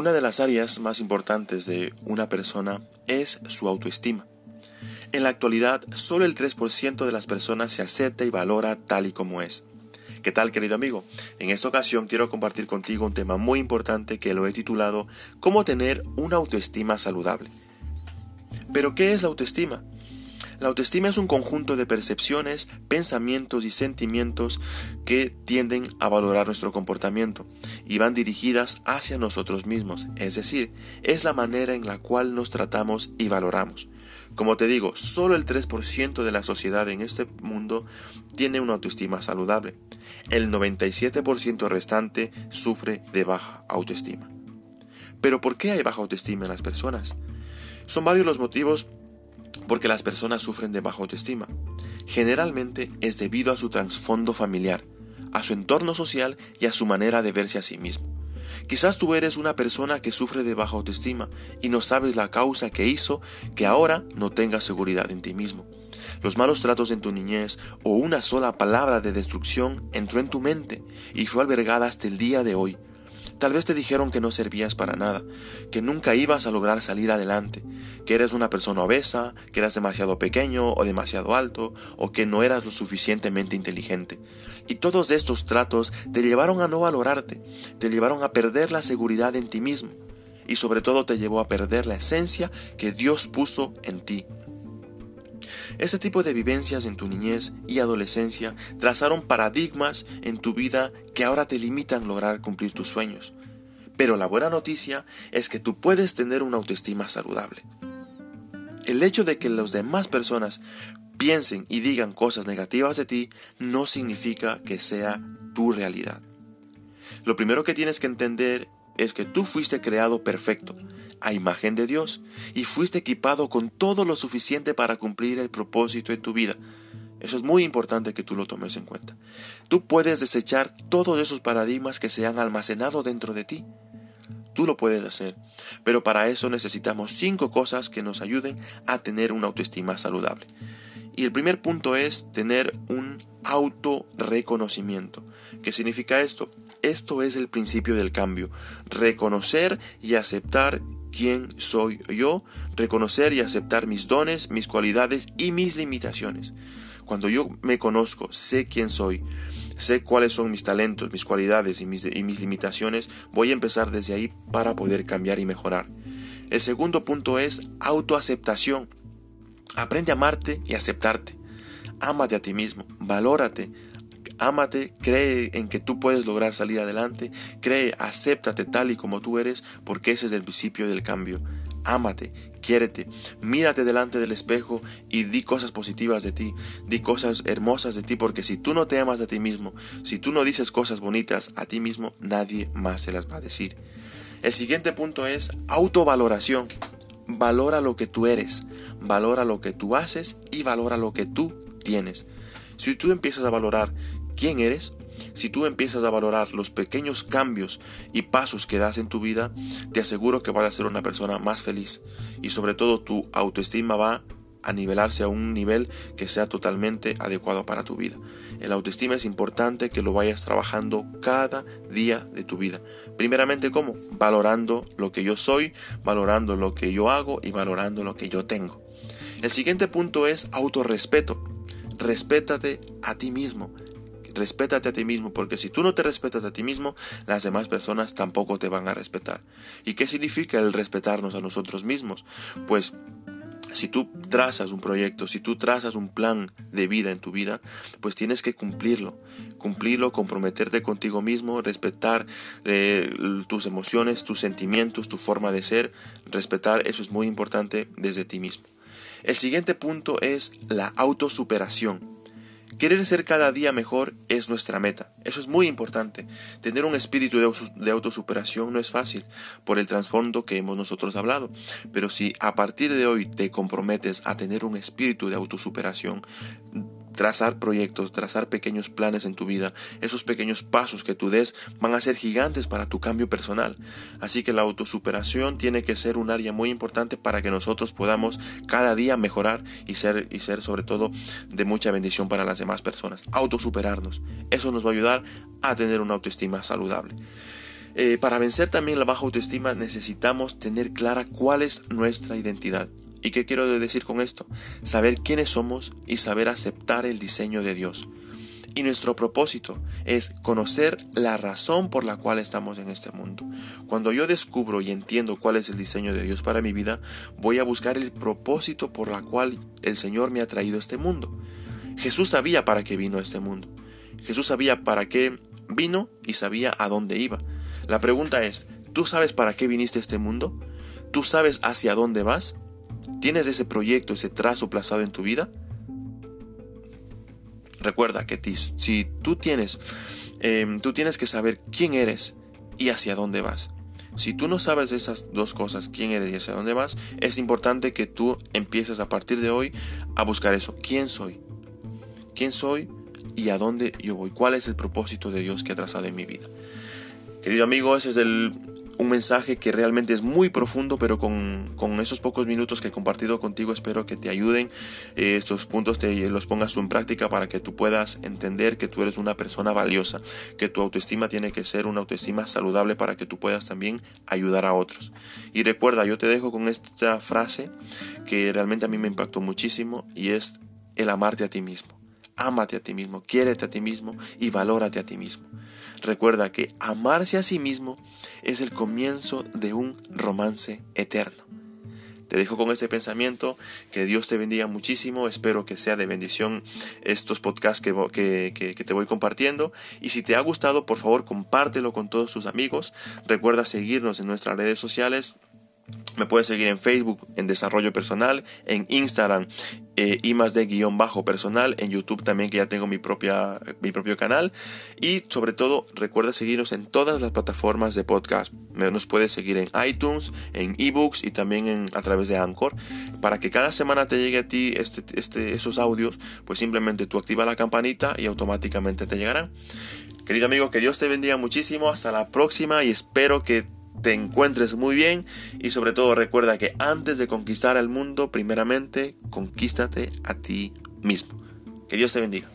Una de las áreas más importantes de una persona es su autoestima. En la actualidad, solo el 3% de las personas se acepta y valora tal y como es. ¿Qué tal querido amigo? En esta ocasión quiero compartir contigo un tema muy importante que lo he titulado Cómo tener una autoestima saludable. Pero ¿qué es la autoestima? La autoestima es un conjunto de percepciones, pensamientos y sentimientos que tienden a valorar nuestro comportamiento y van dirigidas hacia nosotros mismos, es decir, es la manera en la cual nos tratamos y valoramos. Como te digo, solo el 3% de la sociedad en este mundo tiene una autoestima saludable. El 97% restante sufre de baja autoestima. Pero ¿por qué hay baja autoestima en las personas? Son varios los motivos porque las personas sufren de baja autoestima. Generalmente es debido a su trasfondo familiar, a su entorno social y a su manera de verse a sí mismo. Quizás tú eres una persona que sufre de baja autoestima y no sabes la causa que hizo que ahora no tengas seguridad en ti mismo. Los malos tratos en tu niñez o una sola palabra de destrucción entró en tu mente y fue albergada hasta el día de hoy Tal vez te dijeron que no servías para nada, que nunca ibas a lograr salir adelante, que eres una persona obesa, que eras demasiado pequeño o demasiado alto, o que no eras lo suficientemente inteligente. Y todos estos tratos te llevaron a no valorarte, te llevaron a perder la seguridad en ti mismo, y sobre todo te llevó a perder la esencia que Dios puso en ti. Este tipo de vivencias en tu niñez y adolescencia trazaron paradigmas en tu vida que ahora te limitan lograr cumplir tus sueños. Pero la buena noticia es que tú puedes tener una autoestima saludable. El hecho de que las demás personas piensen y digan cosas negativas de ti no significa que sea tu realidad. Lo primero que tienes que entender es que tú fuiste creado perfecto, a imagen de Dios, y fuiste equipado con todo lo suficiente para cumplir el propósito en tu vida. Eso es muy importante que tú lo tomes en cuenta. Tú puedes desechar todos esos paradigmas que se han almacenado dentro de ti. Tú lo puedes hacer, pero para eso necesitamos cinco cosas que nos ayuden a tener una autoestima saludable. Y el primer punto es tener un autorreconocimiento. ¿Qué significa esto? Esto es el principio del cambio. Reconocer y aceptar quién soy yo, reconocer y aceptar mis dones, mis cualidades y mis limitaciones. Cuando yo me conozco, sé quién soy, sé cuáles son mis talentos, mis cualidades y mis, y mis limitaciones, voy a empezar desde ahí para poder cambiar y mejorar. El segundo punto es autoaceptación. Aprende a amarte y aceptarte. Ámate a ti mismo, valórate, ámate, cree en que tú puedes lograr salir adelante, cree, acéptate tal y como tú eres, porque ese es el principio del cambio. Ámate, quiérete, mírate delante del espejo y di cosas positivas de ti, di cosas hermosas de ti, porque si tú no te amas a ti mismo, si tú no dices cosas bonitas a ti mismo, nadie más se las va a decir. El siguiente punto es autovaloración. Valora lo que tú eres, valora lo que tú haces y valora lo que tú tienes. Si tú empiezas a valorar quién eres, si tú empiezas a valorar los pequeños cambios y pasos que das en tu vida, te aseguro que vas a ser una persona más feliz y sobre todo tu autoestima va a nivelarse a un nivel que sea totalmente adecuado para tu vida. El autoestima es importante que lo vayas trabajando cada día de tu vida. Primeramente, ¿cómo? Valorando lo que yo soy, valorando lo que yo hago y valorando lo que yo tengo. El siguiente punto es autorrespeto. Respétate a ti mismo. Respétate a ti mismo, porque si tú no te respetas a ti mismo, las demás personas tampoco te van a respetar. ¿Y qué significa el respetarnos a nosotros mismos? Pues si tú trazas un proyecto, si tú trazas un plan de vida en tu vida, pues tienes que cumplirlo. Cumplirlo, comprometerte contigo mismo, respetar eh, tus emociones, tus sentimientos, tu forma de ser. Respetar, eso es muy importante desde ti mismo. El siguiente punto es la autosuperación. Querer ser cada día mejor es nuestra meta. Eso es muy importante. Tener un espíritu de autosuperación no es fácil por el trasfondo que hemos nosotros hablado. Pero si a partir de hoy te comprometes a tener un espíritu de autosuperación, trazar proyectos, trazar pequeños planes en tu vida, esos pequeños pasos que tú des van a ser gigantes para tu cambio personal. Así que la autosuperación tiene que ser un área muy importante para que nosotros podamos cada día mejorar y ser, y ser sobre todo de mucha bendición para las demás personas. Autosuperarnos. Eso nos va a ayudar a tener una autoestima saludable. eh, para vencer también la baja autoestima necesitamos tener clara cuál es nuestra identidad. ¿Y qué quiero decir con esto? Saber quiénes somos y saber aceptar el diseño de Dios. Y nuestro propósito es conocer la razón por la cual estamos en este mundo. Cuando yo descubro y entiendo cuál es el diseño de Dios para mi vida, voy a buscar el propósito por la cual el Señor me ha traído a este mundo. Jesús sabía para qué vino a este mundo. Jesús sabía para qué vino y sabía a dónde iba. La pregunta es, ¿tú sabes para qué viniste a este mundo? ¿Tú sabes hacia dónde vas? ¿Tienes ese proyecto, ese trazo plazado en tu vida? Recuerda que si tú tienes, em, tú tienes que saber quién eres y hacia dónde vas. Si tú no sabes esas dos cosas, quién eres y hacia dónde vas, es importante que tú empieces a partir de hoy a buscar eso. ¿Quién soy? ¿Quién soy y a dónde yo voy? ¿Cuál es el propósito de Dios que ha trazado en mi vida? Querido amigo, ese es el un mensaje que realmente es muy profundo, pero con, esos pocos minutos que he compartido contigo espero que te ayuden. Eh, estos puntos te los pongas en práctica para que tú puedas entender que tú eres una persona valiosa, que tu autoestima tiene que ser una autoestima saludable para que tú puedas también ayudar a otros. Y recuerda, yo te dejo con esta frase que realmente a mí me impactó muchísimo y es el amarte a ti mismo. Ámate a ti mismo, quiérete a ti mismo y valórate a ti mismo. Recuerda que amarse a sí mismo es el comienzo de un romance eterno. Te dejo con este pensamiento, que Dios te bendiga muchísimo, espero que sea de bendición estos podcasts que, que, que, te voy compartiendo y si te ha gustado por favor compártelo con todos tus amigos, recuerda seguirnos en nuestras redes sociales, me puedes seguir en Facebook en Desarrollo Personal, en Instagram eh, y más de guion bajo personal, en YouTube también que ya tengo mi, propia, mi propio canal y sobre todo recuerda seguirnos en todas las plataformas de podcast. Nos puedes seguir en iTunes, en eBooks y también en, a través de Anchor para que cada semana te llegue a ti este, este, esos audios, pues simplemente tú activa la campanita y automáticamente te llegarán. Querido amigo, que Dios te bendiga muchísimo. Hasta la próxima y espero que te encuentres muy bien y sobre todo recuerda que antes de conquistar el mundo, primeramente, conquístate a ti mismo. Que Dios te bendiga.